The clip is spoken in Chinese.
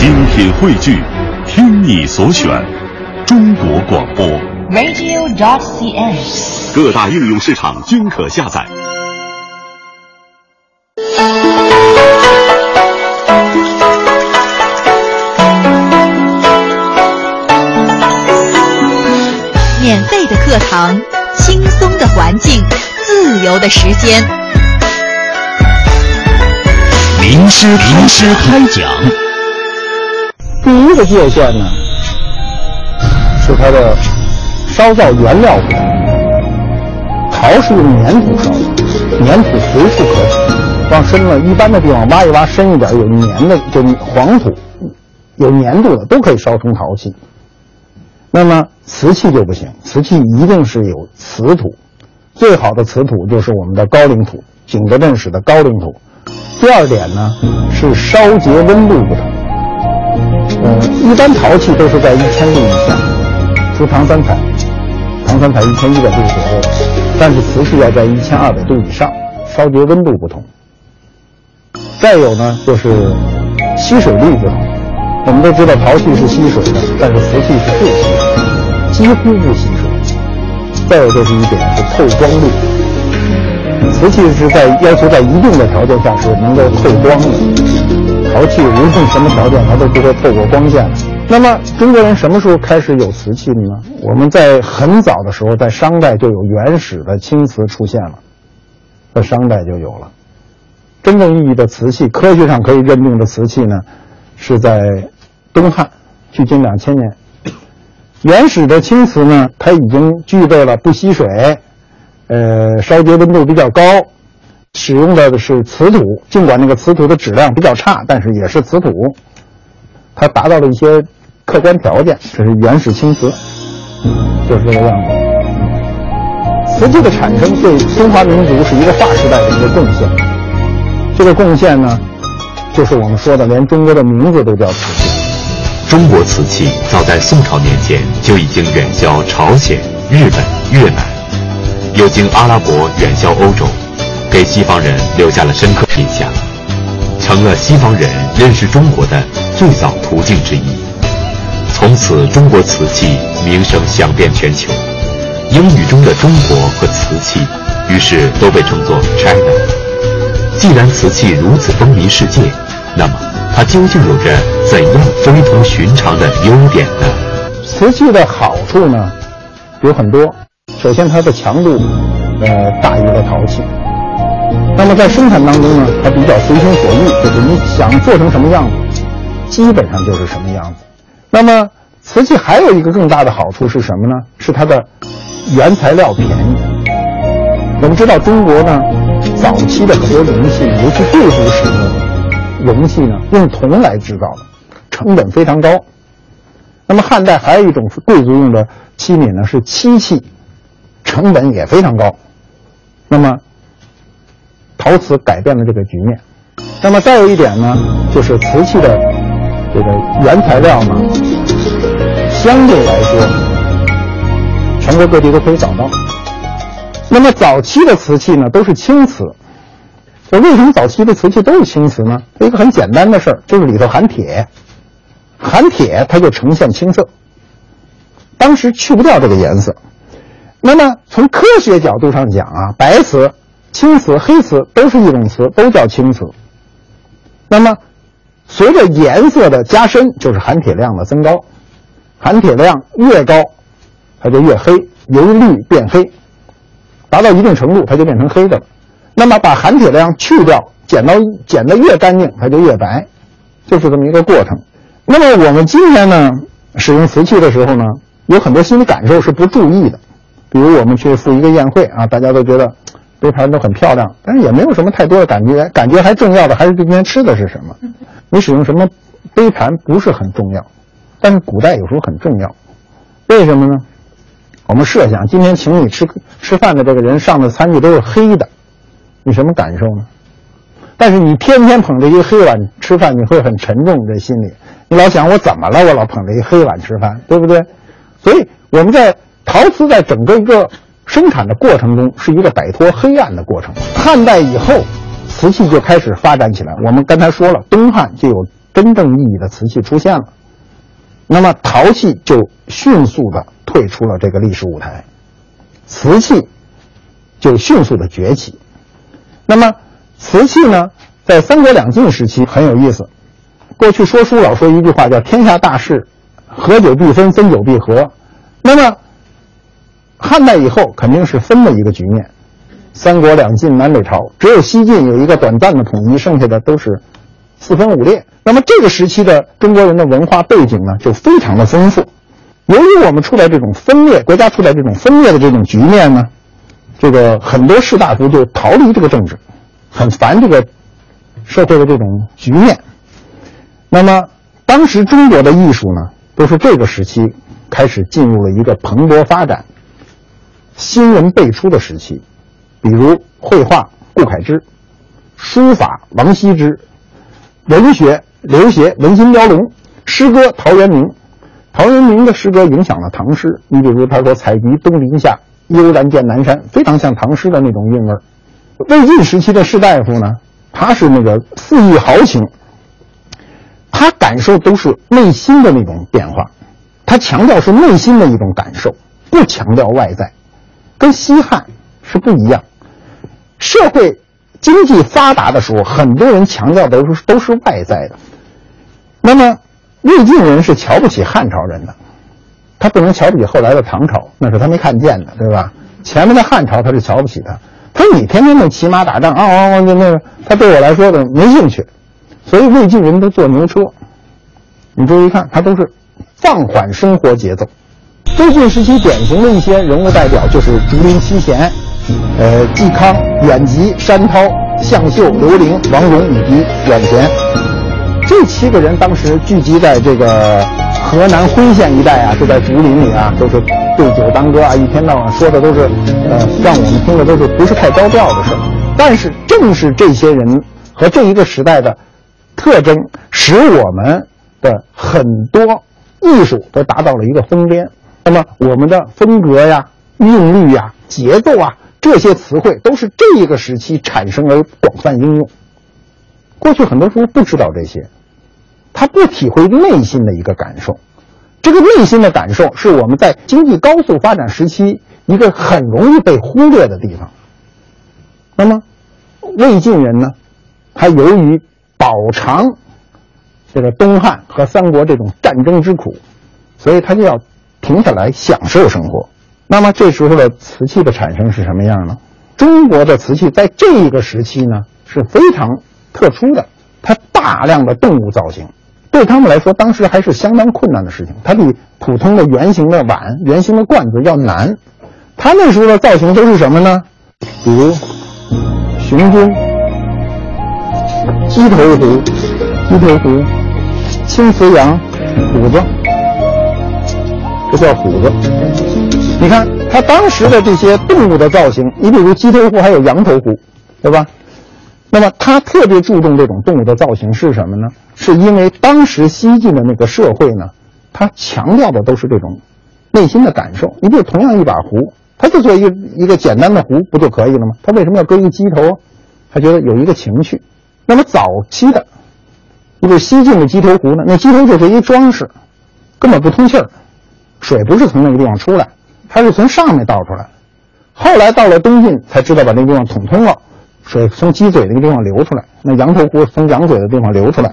精品汇聚，听你所选，中国广播。radio.dot.cn，。各大应用市场均可下载。免费的课堂，轻松的环境，自由的时间。名师名师开讲。第一个界限呢，是它的烧造原料不同。陶是用粘土烧的，粘土随处可取，往深了一般的地方挖一挖，深一点有粘的，就黄土，有粘度的都可以烧成陶器。那么瓷器就不行，瓷器一定是有瓷土，最好的瓷土就是我们的高岭土，景德镇市的高岭土。第二点呢是烧结温度不同。嗯，一般陶器都是在一千度以下，除唐三彩，唐三彩一千一百度左右，但是瓷器要在一千二百度以上，烧结温度不同。再有呢，就是吸水率不同。我们都知道陶器是吸水的，但是瓷器是不吸水，几乎不吸水。再有就是一点是透光率，瓷器是在要求在一定的条件下是能够透光的。陶器无论什么条件，它都不会透过光线。那么中国人什么时候开始有瓷器的呢？我们在很早的时候，在商代就有原始的青瓷出现了，在商代就有了。真正意义的瓷器，科学上可以认定的瓷器呢，是在东汉，距今两千年。原始的青瓷呢，它已经具备了不吸水，呃，烧结温度比较高，使用的是瓷土，尽管那个瓷土的质量比较差，但是也是瓷土，它达到了一些客观条件，这是原始青瓷，就是这个样子。瓷器的产生对中华民族是一个划时代的一个贡献，这个贡献呢，就是我们说的连中国的名字都叫瓷器。中国瓷器早在宋朝年间就已经远销朝鲜、日本、越南，又经阿拉伯远销欧洲，给西方人留下了深刻印象，成了西方人认识中国的最早途径之一。从此，中国瓷器名声响遍全球，英语中的“中国”和瓷器，于是都被称作 China。既然瓷器如此风靡世界，那么它究竟有着怎样非同寻常的优点呢？瓷器的好处呢有很多，首先它的强度呃大于了陶器。那么在生产当中呢，它比较随心所欲，就是你想做成什么样子，基本上就是什么样子。那么瓷器还有一个更大的好处是什么呢？是它的原材料便宜。我们知道中国呢，早期的很多容器，尤其贵族使用的容器呢，用铜来制造的，成本非常高。那么汉代还有一种是贵族用的器皿呢，是漆器，成本也非常高。那么陶瓷改变了这个局面。那么再有一点呢，就是瓷器的这个原材料呢，相对来说，全国各地都可以找到。那么早期的瓷器呢，都是青瓷。那为什么早期的瓷器都是青瓷呢？一个很简单的事儿，就是里头含铁，含铁它就呈现青色。当时去不掉这个颜色。那么从科学角度上讲啊，白瓷、青瓷、黑瓷都是一种瓷，都叫青瓷。那么随着颜色的加深，就是含铁量的增高，含铁量越高，它就越黑，由绿变黑，达到一定程度，它就变成黑的了。那么把含铁量去掉，剪到剪得越干净，它就越白，就是这么一个过程。那么我们今天呢，使用瓷器的时候呢，有很多心理感受是不注意的，比如我们去赴一个宴会啊，大家都觉得杯盘都很漂亮，但是也没有什么太多的感觉，感觉还重要的还是今天吃的是什么。你使用什么杯盘不是很重要，但是古代有时候很重要，为什么呢？我们设想今天请你吃吃饭的这个人上的餐具都是黑的。你什么感受呢？但是你天天捧着一个黑碗吃饭，你会很沉重，这心里你老想我怎么了？我老捧着一个黑碗吃饭，对不对？所以我们在陶瓷在整个一个生产的过程中是一个摆脱黑暗的过程。汉代以后，瓷器就开始发展起来。我们刚才说了，东汉就有真正意义的瓷器出现了，那么陶器就迅速的退出了这个历史舞台，瓷器就迅速的崛起。那么瓷器呢，在三国两晋时期很有意思。过去说书老说一句话叫“天下大势，合久必分，分久必合”。那么汉代以后肯定是分的一个局面。三国两晋南北朝，只有西晋有一个短暂的统一，剩下的都是四分五裂。那么这个时期的中国人的文化背景呢，就非常的丰富。由于我们处在这种分裂，国家处在这种分裂的这种局面呢，这个很多士大夫就逃离这个政治，很烦这个社会的这种局面。那么当时中国的艺术呢，都是这个时期开始进入了一个蓬勃发展、新人辈出的时期。比如绘画顾恺之，书法王羲之，文学刘勰、文心雕龙，诗歌陶渊明。陶渊明的诗歌影响了唐诗。你比如他说“采菊东篱下，悠然见南山”，非常像唐诗的那种韵味。魏晋时期的士大夫呢，他是那个肆意豪情，他感受都是内心的那种变化，他强调是内心的一种感受，不强调外在，跟西汉是不一样。社会经济发达的时候，很多人强调的都是都是外在的。那么魏晋人是瞧不起汉朝人的，他不能瞧不起后来的唐朝，那是他没看见的，对吧？前面的汉朝他是瞧不起他，他说你天天的骑马打仗啊啊啊，就那个，他对我来说的没兴趣。所以魏晋人都坐牛车，你注意看，他都是放缓生活节奏。魏晋时期典型的一些人物代表就是竹林七贤。呃，嵇康、阮籍、山涛、向秀、刘伶、王戎以及阮咸，这七个人当时聚集在这个河南辉县一带啊，就在竹林里啊，都是对酒当歌啊，一天到晚说的都是，呃，让我们听的都是不是太高调的事儿但是正是这些人和这一个时代的特征，使我们的很多艺术都达到了一个峰巅。那么我们的风格呀、韵律呀、节奏啊。这些词汇都是这一个时期产生而广泛应用。过去很多时候不知道这些，他不体会内心的一个感受。这个内心的感受是我们在经济高速发展时期一个很容易被忽略的地方。那么，魏晋人呢，他由于饱尝这个东汉和三国这种战争之苦，所以他就要停下来享受生活。那么这时候的瓷器的产生是什么样呢？中国的瓷器在这一个时期呢是非常特殊的，它大量的动物造型，对他们来说当时还是相当困难的事情。它比普通的圆形的碗、圆形的罐子要难。它那时候的造型都是什么呢？比如雄尊、鸡头壶、鸡头壶、青瓷羊、虎子，这叫虎子。你看，他当时的这些动物的造型，你比如鸡头壶还有羊头壶，对吧？那么他特别注重这种动物的造型是什么呢？是因为当时西晋的那个社会呢，他强调的都是这种内心的感受。你比如同样一把壶，他就做一个一个简单的壶不就可以了吗？他为什么要搁一个鸡头？他觉得有一个情趣。那么早期的，你比如西晋的鸡头壶呢，那鸡头就是一装饰，根本不通气儿，水不是从那个地方出来。它是从上面倒出来，后来到了东晋才知道把那个地方捅通了，水从鸡嘴那个地方流出来。那羊头骨从羊嘴的地方流出来。